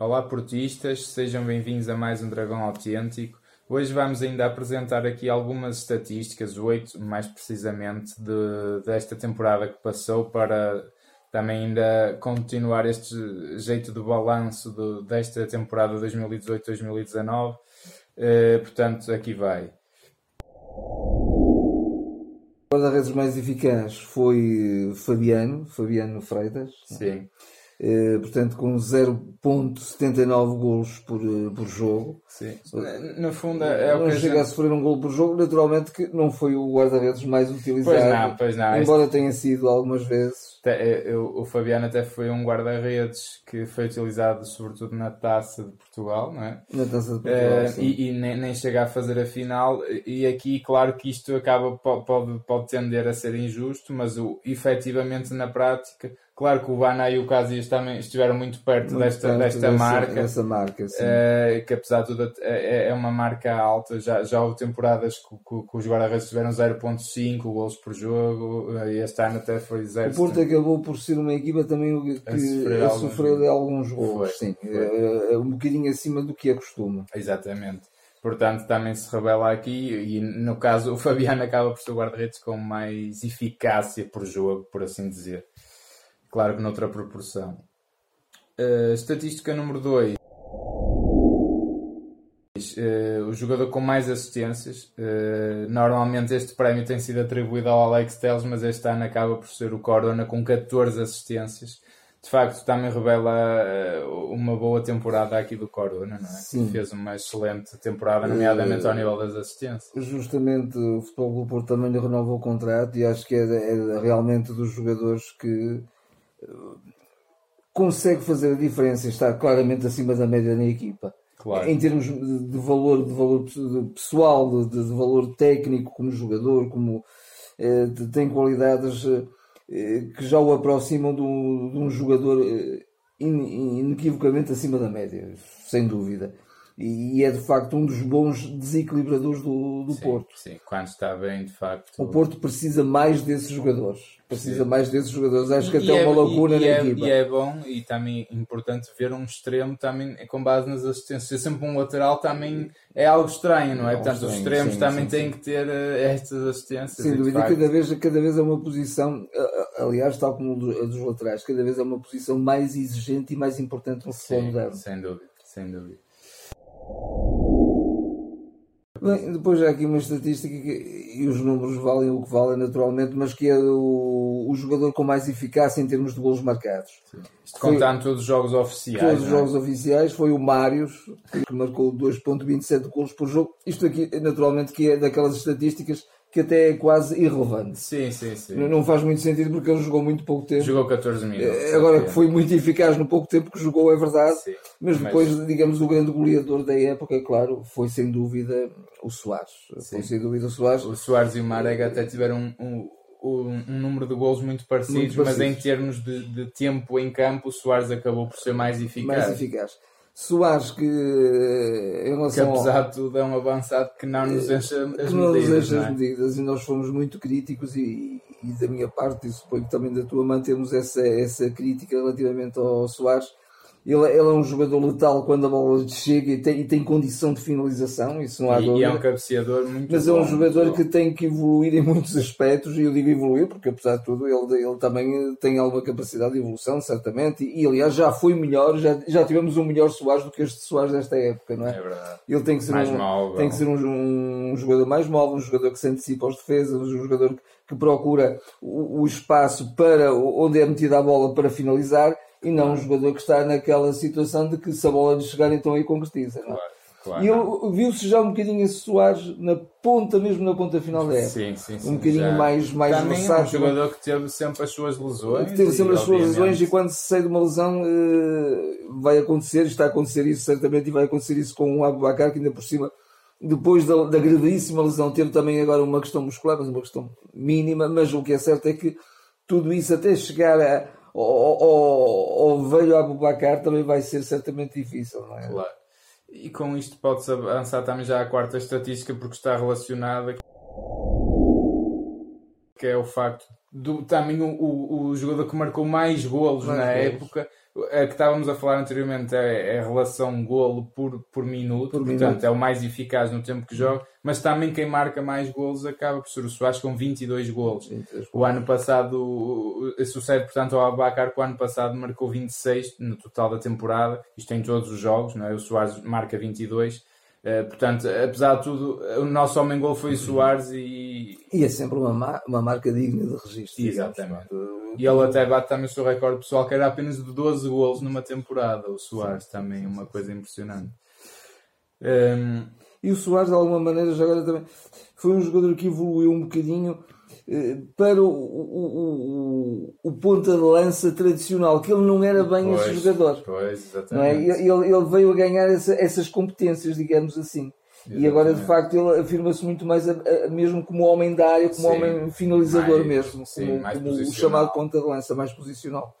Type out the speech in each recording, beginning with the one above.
Olá portistas, sejam bem-vindos a mais um Dragão Autêntico. Hoje vamos ainda apresentar aqui algumas estatísticas, oito mais precisamente, de, desta temporada que passou para também ainda continuar este jeito de balanço de, desta temporada 2018-2019. Eh, portanto, aqui vai. O guarda-redes mais eficaz foi Fabiano, Fabiano Freitas. Sim. Portanto, com 0.79 golos por, eh, por jogo. Sim. No fundo, é o não que chega a a sofrer um gol por jogo, naturalmente que não foi o guarda-redes mais utilizado. Pois não, pois não. Embora tenha sido algumas vezes. O Fabiano até foi um guarda-redes que foi utilizado sobretudo na Taça de Portugal, não é? Na Taça de Portugal, uh, e, e nem, nem, chega a fazer a final. E aqui, claro que isto acaba, pode, pode tender a ser injusto, mas o, efetivamente na prática Claro que o Bana e o Casillas também estiveram muito perto muito desta, perto desta dessa, marca. Dessa marca uh, que apesar de tudo é, é uma marca alta. Já, já houve temporadas que, que, que os guarda-redes tiveram 0.5 gols por jogo uh, e este ano até foi 0. O Porto acabou por ser uma equipa também que, a sofrer, a sofrer alguns, alguns gols. Sim, foi. Uh, um bocadinho acima do que é costume. Exatamente. Portanto, também se revela aqui, e no caso o Fabiano acaba por ser o guarda-redes com mais eficácia por jogo, por assim dizer. Claro que noutra proporção. Uh, estatística número 2. Uh, o jogador com mais assistências. Uh, normalmente este prémio tem sido atribuído ao Alex Telles, mas este ano acaba por ser o Corona com 14 assistências. De facto, também revela uh, uma boa temporada aqui do Corona, não é? Sim. Fez uma excelente temporada, nomeadamente ao nível das assistências. Justamente o Futebol do Porto também lhe renovou o contrato e acho que é, é realmente dos jogadores que consegue fazer a diferença e estar claramente acima da média na equipa. Claro. Em termos de valor, de valor pessoal, de, de valor técnico como jogador, como eh, tem qualidades eh, que já o aproximam de um, de um jogador eh, in, inequivocamente acima da média, sem dúvida e é de facto um dos bons desequilibradores do, do sim, Porto. Sim, quando está bem, de facto. O Porto precisa mais desses jogadores. Precisa sim. mais desses jogadores. Acho que até é, uma lacuna e, na é, equipa. E é bom e também importante ver um extremo também com base nas assistências. Sempre um lateral também é algo estranho, não é? é Portanto, os extremos sim, também têm que ter uh, estas assistências. Sem dúvida, cada vez, cada vez é uma posição, aliás, tal como a dos laterais, cada vez é uma posição mais exigente e mais importante no futebol moderno. Sem dúvida, sem dúvida. Bem, depois há aqui uma estatística que, e os números valem o que valem naturalmente, mas que é o, o jogador com mais eficácia em termos de golos marcados. Isto contando todos os jogos oficiais. Todos os é? jogos oficiais foi o Marius, que marcou 2.27 golos por jogo. Isto aqui, naturalmente, que é daquelas estatísticas que até é quase irrelevante. Sim, sim, sim. Não faz muito sentido porque ele jogou muito pouco tempo. Jogou 14 minutos. Eh, agora que foi muito eficaz no pouco tempo que jogou, é verdade. Sim, mas depois, mas... digamos, o grande goleador da época, claro, foi sem dúvida o Soares. Sim. Foi sem dúvida o Soares. O Soares e o Marega até tiveram um, um, um número de gols muito parecidos, muito mas em termos de, de, tempo em campo, o Soares acabou por ser mais eficaz. Mais eficaz. Soares que em relação que apesar de tudo é um avançado que não nos enche as que não medidas, é? as medidas e nós fomos muito críticos e, e da minha parte e suponho que também da tua mantemos essa, essa crítica relativamente ao Soares ele, ele, é um jogador letal quando a bola chega e tem, e tem condição de finalização, isso não há e, dúvida. E é um cabeceador muito Mas bom, é um jogador que tem que evoluir em muitos aspectos, e eu digo evoluir porque, apesar de tudo, ele, ele também tem alguma capacidade de evolução, certamente, e, e aliás já foi melhor, já, já tivemos um melhor Soares do que este Soares desta época, não é? É verdade. Ele tem que ser, mais um, móvel. tem que ser um, um, jogador mais móvel, um jogador que se antecipa aos defesas, um jogador que, que procura o, o espaço para onde é metida a bola para finalizar e não um jogador que está naquela situação de que se a bola lhe chegar então aí concretiza. Não? é? Claro. E ele viu-se já um bocadinho esse Soares na ponta, mesmo na ponta final da época. Sim, sim, sim, um bocadinho já. mais, mais Também versátil. é um jogador que teve sempre as suas lesões. Que teve sempre e, as suas lesões e quando se sai de uma lesão uh, vai acontecer, está a acontecer isso certamente e vai acontecer isso com o Abubacar que ainda por cima depois da, da gravíssima lesão teve também agora uma questão muscular, mas uma questão mínima, mas o que é certo é que tudo isso até chegar a ao, velho Abubacar também vai ser certamente difícil, não é? Claro. E com isto pode-se avançar também já a quarta estatística porque está relacionada que é o facto do também o, o, o jogador que marcou mais golos mais na golos. época a que estávamos a falar anteriormente é, é a relação golo por, por minuto, por portanto minuto. é o mais eficaz no tempo que joga, mas também quem marca mais golos acaba por ser o Soares com 22 golos. O ano passado sucede, portanto, ao Abacar que o ano passado marcou 26 no total da temporada, isto em todos os jogos, não é? o Soares marca 22 Uh, portanto, apesar de tudo, o nosso homem gol foi o Soares e. E é sempre uma, uma marca digna de registro. Exatamente. E ele até bate também o seu recorde pessoal, que era apenas de 12 golos numa temporada. O Soares sim, também, sim, uma sim, coisa impressionante. Um... E o Soares, de alguma maneira, já agora também foi um jogador que evoluiu um bocadinho para o, o, o, o, ponta de lança tradicional, que ele não era bem pois, esse jogador. Pois, não é? ele, ele veio a ganhar essa, essas competências, digamos assim. Exatamente. E agora, de facto, ele afirma-se muito mais a, a, mesmo como homem da área, como sim, homem finalizador mais, mesmo, sim, como, como o chamado ponta de lança, mais posicional.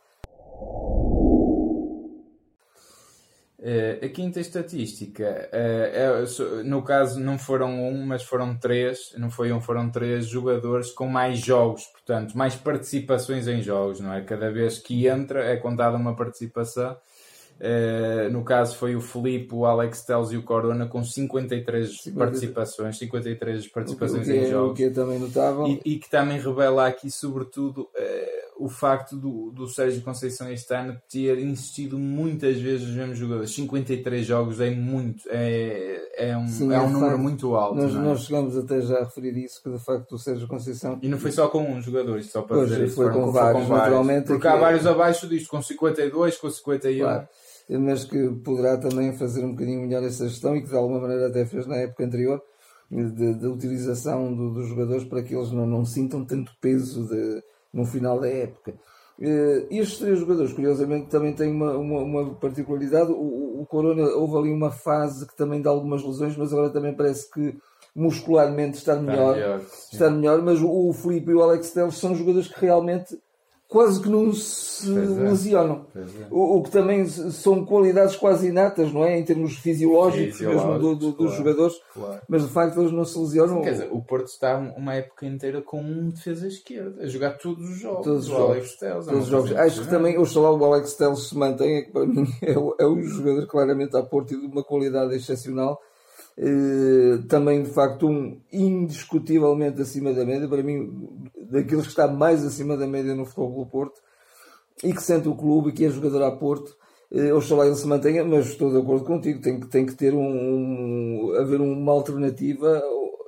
Uh, a quinta estatística, uh, é, no caso não foram um, mas foram três, não foi um, foram três jogadores com mais jogos, portanto, mais participações em jogos, não é? Cada vez que entra é contada uma participação. Uh, no caso foi o Felipe, o Alex Telles e o Corona com 53 50... participações, 53 participações o que, em jogos. O que é também notável. E, e, que também revela aqui, sobretudo, o facto do, do Sérgio Conceição este ano ter insistido muitas vezes nos mesmos jogadores. 53 jogos é muito, é, é um, Sim, é um número facto, muito alto. Nós, é? nós chegamos até já a referir isso, que de facto o Sérgio Conceição. E não foi só com um jogador, só para pois, dizer isso. Foi com, vários, com naturalmente. Porque há é... vários abaixo disto, com 52, com 51. Claro. Mas que poderá também fazer um bocadinho melhor essa gestão e que de alguma maneira até fez na época anterior. Da utilização do, dos jogadores para que eles não, não sintam tanto peso de, no final da época. Uh, estes três jogadores, curiosamente, também têm uma, uma, uma particularidade. O, o, Corona houve ali uma fase que também dá algumas lesões, mas agora também parece que muscularmente está melhor. Está melhor, está melhor mas o, o Felipe e o Alex Telles são jogadores que realmente quase que não se é. lesionam. É. O, o, que também são qualidades quase inatas, não é? Em termos fisiológicos, mesmo do, do, claro, dos jogadores, claro. mas de facto eles não se lesionam. Sim, quer dizer, o Porto está uma época inteira com um defesa esquerda, a jogar todos os jogos. Todos os jogos. Alex Telles, todos os jogos. Acho que também, oxalá o Alex Telles se mantém, é que para mim é, é um jogador claramente a Porto e de uma qualidade excepcional. Uh, também de facto um indiscutivelmente acima da média, para mim daqueles que está mais acima da média no futebol do Porto e que sente o clube e que é jogador a Porto. Uh, oxalá ele se mantenha, mas estou de acordo contigo, tem que, tem que ter um, um haver uma alternativa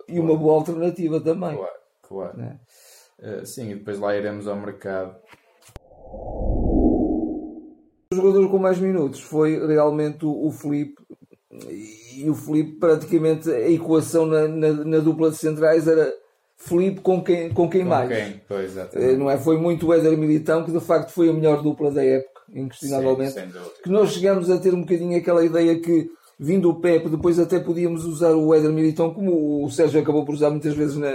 e uma boa alternativa também. Claro, claro. Né? Uh, sim, e depois lá iremos ao mercado. O jogador com mais minutos foi realmente o, o Felipe, e o Felipe praticamente a equação na, na, na dupla de centrais era Felipe com quem, com quem com mais. Quem? Pois, eh, não é? Foi muito o Éder Militão que de facto foi a melhor dupla da época, inquestionavelmente. Sim, que nós chegamos a ter um bocadinho aquela ideia que vindo o Pepe, depois até podíamos usar o Éder Militão, como o Sérgio acabou por usar muitas vezes na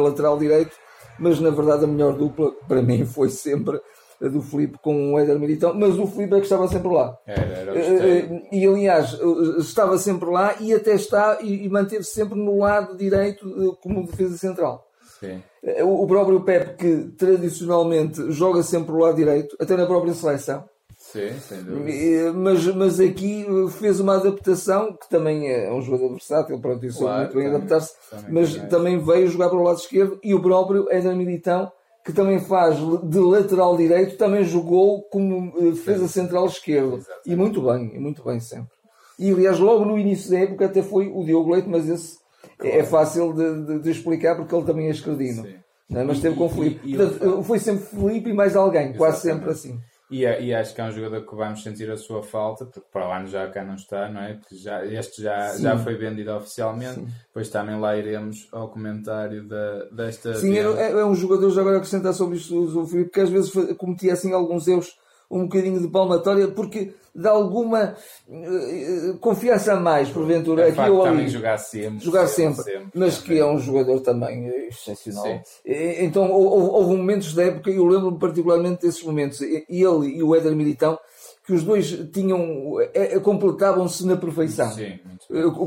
lateral direito, mas na verdade a melhor dupla para mim foi sempre do Filipe com o Éder Militão, mas o Filipe é que estava sempre lá. Era, era eh, eh, e aliás, estava sempre lá e até está e, manteve-se sempre no lado direito como defesa central. Sim. O próprio Pepe, que tradicionalmente joga sempre o lado direito, até na própria seleção. Sim, sem dúvida. Mas, mas aqui fez uma adaptação, que também é um jogador versátil, pronto, isso claro, muito bem adaptar-se, mas também, também veio jogar para o lado esquerdo e o próprio Éder Militão que também faz de lateral direito, também jogou como eh, defesa central esquerdo. E muito bem, muito bem sempre. E aliás, logo no início da época até foi o Diogo Leite, mas esse é claro. é fácil de, de, de, explicar porque ele também é esquerdino. É? Mas teve com o Felipe. foi sempre Felipe e mais alguém, Exatamente. quase sempre assim. E, e, acho que é um jogador que vamos sentir a sua falta, porque para o ano já cá não está, não é? Porque já, este já, já foi vendido oficialmente, Sim. depois também lá iremos ao comentário da, desta. Sim, é, é, um jogador, já agora acrescentar sobre isto, o Filipe, que às vezes cometia assim alguns erros um bocadinho de palmatória, porque dá alguma uh, confiança a mais, porventura. É aqui ou ali. jogar sempre. Jogar sempre, sempre, mas que é um jogador também excepcional. Sim. Então houve, houve momentos da época, eu lembro-me particularmente desses momentos, ele e o Éder Militão, que os dois tinham é, completavam-se na perfeição. Sim,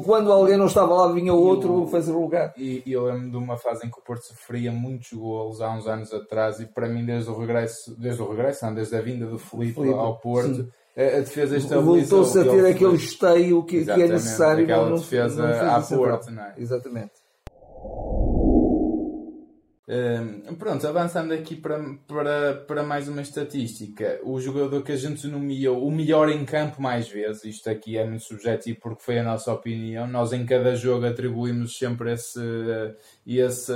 Quando alguém não estava lá, vinha o outro fazer o lugar. E, e, eu lembro de uma fase em que o Porto sofria muitos golos há uns anos atrás, e para mim, desde o regresso, desde o regresso, não, desde a vinda do Felipe, Felipe ao Porto. Sim a defesa Voltou-se a ter aquele esteio que, que é necessário. Aquela não, defesa não à porta, não é? Exatamente. Um, pronto, avançando aqui para, para, para mais uma estatística, o jogador que a gente nomeou o melhor em campo mais vezes, isto aqui é muito subjetivo porque foi a nossa opinião, nós em cada jogo atribuímos sempre esse, esse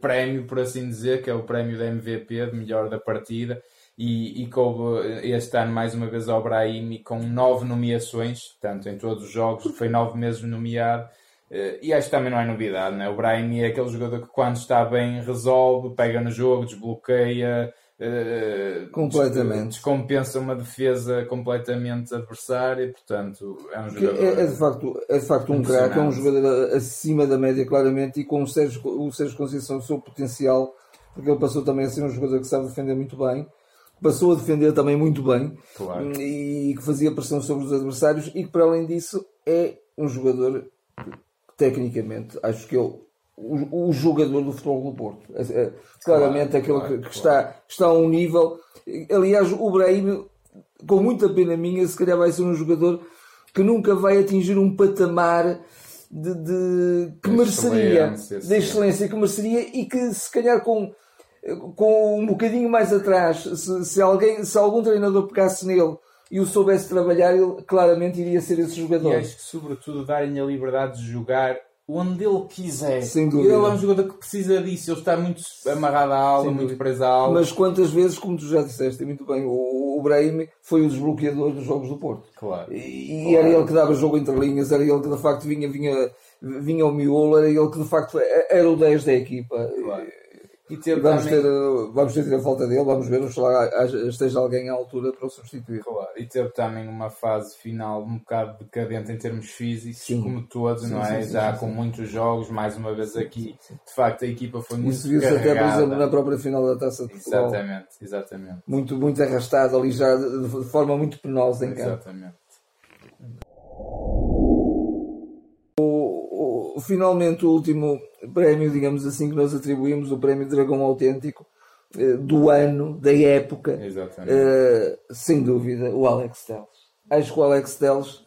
prémio, por assim dizer, que é o prémio da MVP, de melhor da partida, e, e coube este ano mais uma vez ao Brahimi com nove nomeações, portanto em todos os jogos foi nove meses nomeado, Uh, e acho que também não é novidade, né? o Brian é aquele jogador que quando está bem resolve, pega no jogo, desbloqueia, uh, completamente. descompensa uma defesa completamente adversária, portanto é um jogador. É, é, de facto, é de facto um craque, é um jogador acima da média claramente e com o Sérgio, o Sérgio Conceição o seu potencial, porque ele passou também a ser um jogador que sabe defender muito bem. Passou a defender também muito bem claro. e que fazia pressão sobre os adversários e que, para além disso, é um jogador tecnicamente, acho que ele, o, o jogador do futebol do Porto, é, é, claramente claro, aquele claro, que, que está, está a um nível. Aliás, o Brahim, com muita pena minha, se calhar vai ser um jogador que nunca vai atingir um patamar de, de que mereceria, de excelência que mereceria e que se calhar com com um bocadinho mais atrás, se, se, alguém, se algum treinador pegasse nele e o soubesse trabalhar, ele claramente iria ser esse jogador. E acho que, sobretudo, darem a liberdade de jogar onde ele quiser. Sem dúvida. Ele é um jogador que precisa disso, ele está muito amarrado à aula, muito preso à aula. Mas quantas vezes, como tu já disseste, muito bem, o, o Brahim foi o desbloqueador dos jogos do Porto. Claro. E, claro. era ele que dava jogo entre linhas, era ele que de facto vinha, vinha, vinha ao miolo, era ele que de facto era o 10 da equipa. Claro. E ter vamos, também... ter, vamos ter a falta dele, vamos ver se lá esteja alguém à altura para o substituir. Claro, e teve também uma fase final um bocado decadente em termos físicos, sim. como todos, sim, não é? Sim, Já com muitos jogos, mais uma vez aqui, de facto a equipa foi muito Isso viu-se até, por exemplo, na própria final da Taça de Futebol. Exatamente, exatamente. Muito, muito arrastado ali já de forma muito penosa em campo. Exatamente. Finalmente o último prémio, digamos assim, que nós atribuímos, o prémio Dragão Autêntico eh, do ano, da época, uh, sem dúvida, o Alex Telles. Acho que o Alex Telles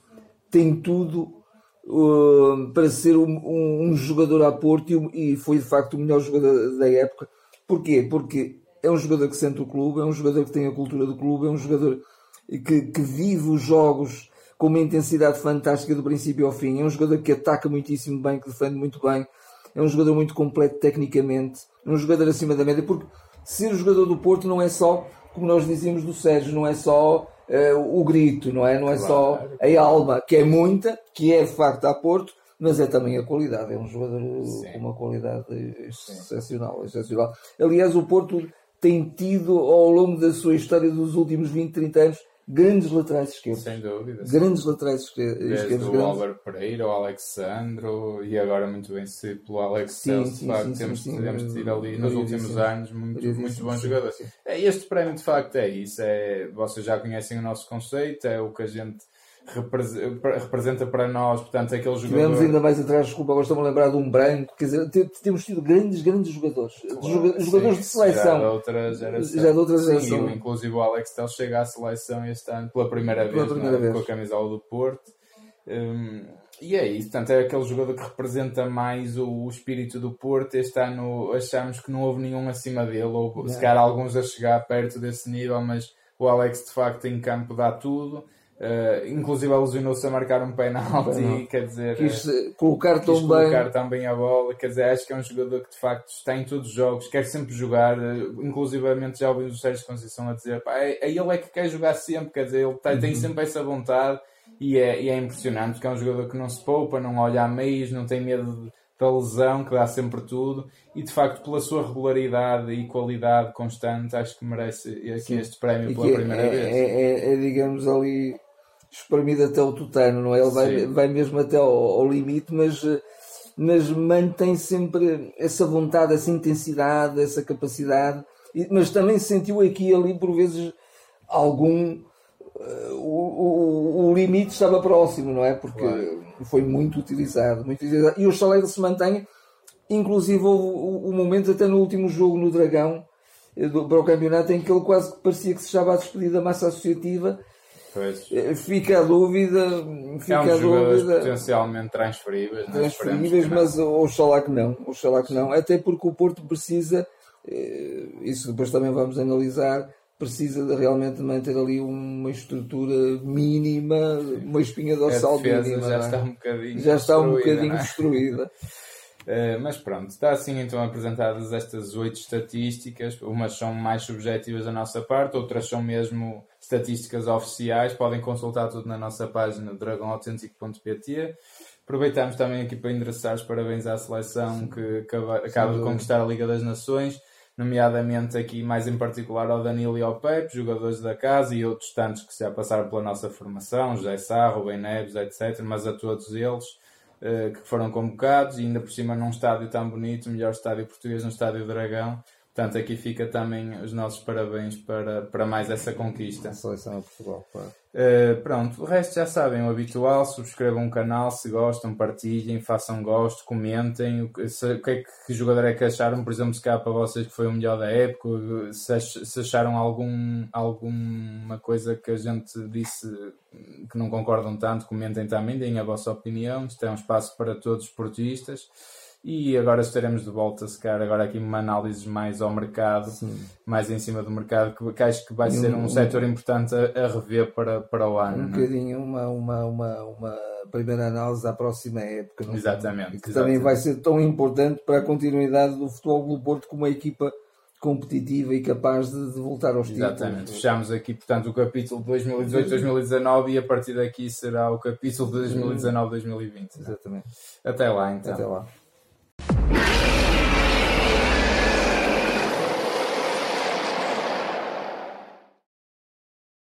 tem tudo uh, para ser um, um, um, jogador a Porto e, e foi de facto o melhor jogador da época. Porquê? Porque é um jogador que sente o clube, é um jogador que tem a cultura do clube, é um jogador que, que vive os jogos com uma intensidade fantástica do princípio ao fim. É um jogador que ataca muitíssimo bem, que defende muito bem. É um jogador muito completo tecnicamente. É um jogador acima da média, porque ser o jogador do Porto não é só, como nós dizíamos do Sérgio, não é só uh, o grito, não é? Não é claro. só a alma, que é muita, que é de facto a Porto, mas é também a qualidade. É um jogador Sim. com uma qualidade excepcional, excepcional. Aliás, o Porto tem tido ao longo da sua história dos últimos 20, 30 anos grandes laterais esquerdos. Sem dúvida. Grandes laterais esquerdos. Desde o Álvaro Pereira, o Alexandro e agora muito bem se pelo Alex sim, sim, sim, temos, sim, temos tido ali nos últimos anos muito, muito bons jogadores. É, este prémio de facto é isso. É, vocês já conhecem o nosso conceito, é o que a gente representa para nós, portanto, aquele jogador. Tivemos ainda mais atrás, desculpa, agora estou-me a lembrar de um branco, quer dizer, temos tido grandes, grandes jogadores, claro, jogadores sim, de seleção. Já de outra geração. Já de outra geração. Sim, inclusive o Alex Tel chega à seleção este ano pela primeira pela vez, primeira vez. com a camisola do Porto. Um, e é isso, portanto, é aquele jogador que representa mais o, o, espírito do Porto. Este ano achamos que não houve nenhum acima dele, ou se calhar alguns a chegar perto desse nível, mas o Alex de facto em campo dá tudo. Uh, inclusive alusionou-se a marcar um penalti, quer dizer, quis uh, colocar, quis tão colocar bem. também a bola, quer dizer, acho que é um jogador que de facto está em todos os jogos, quer sempre jogar, uh, inclusivamente já ouvimos o Sérgio Conceição a dizer, pá, é, é, ele é que quer jogar sempre, quer dizer, ele tá, uhum. tem sempre essa vontade e é, e é impressionante porque é um jogador que não se poupa, não olha a meios, não tem medo da lesão, que dá sempre tudo e de facto pela sua regularidade e qualidade constante, acho que merece aqui este prémio pela primeira é, vez. É, é, é, digamos ali espremido até o tutano, não é? Ele vai, vai mesmo até ao, ao, limite, mas, mas mantém sempre essa vontade, essa intensidade, essa capacidade, mas também sentiu aqui e ali, por vezes, algum. Uh, o, o, o, limite estava próximo, não é? Porque claro. foi muito utilizado, muito utilizado. E o Chaleiro se mantém, inclusive houve o, o, momento até no último jogo no Dragão, eh, do, para o campeonato, em que ele quase parecia que se estava a despedir da massa associativa Pois. Eh, Fica a dúvida, fica É um a dúvida. potencialmente transferíveis. não é? transferíveis, mas oxalá que não, oxalá que não, até porque o Porto precisa, eh, isso depois também vamos analisar, precisa de realmente manter ali uma estrutura mínima, uma espinha dorsal a mínima. já é? está um bocadinho já está um bocadinho é? destruída. Eh, mas pronto, está assim então apresentadas estas oito estatísticas. Umas são mais subjetivas da nossa parte, outras são mesmo estatísticas oficiais. Podem consultar tudo na nossa página dragãoautêntico.pt. Aproveitamos também aqui para endereçar os parabéns à seleção que acaba, acaba de conquistar a Liga das Nações, nomeadamente aqui mais em particular ao Danilo e ao Pepe, jogadores da casa e outros tantos que já passaram pela nossa formação, José Sá, Rubem Neves, etc. Mas a todos eles que foram convocados e ainda por cima num estádio tão bonito, melhor estádio português no Estádio Dragão. Portanto, aqui fica também os nossos parabéns para, para mais essa conquista. A seleção de Portugal, claro. Uh, pronto, o resto já sabem, o habitual, subscrevam o canal se gostam, partilhem, façam gosto, comentem o que, se- o que é que, que jogador é que acharam, por exemplo, se cá para vocês que foi o melhor da época, se, se acharam algum, alguma coisa que a gente disse que não concordam tanto, comentem também, deem a vossa opinião, isto é um espaço para todos os portistas. E agora estaremos de volta, se calhar, agora aqui uma análise mais ao mercado, mais em cima do mercado, que, que acho que vai E ser um- um setor importante a, a rever para, para o ano. Um é? bocadinho uma, uma, uma, uma primeira análise à próxima época. não é? Exatamente, Que exatamente. também vai ser tão importante para a continuidade do Futebol do Porto como uma equipa competitiva e capaz de, de voltar aos Exatamente. títulos. Fechamos aqui, portanto, o capítulo 2018-2019 e a partir daqui será o capítulo 2019-2020. Exatamente. Até lá, então. Até lá. Thank you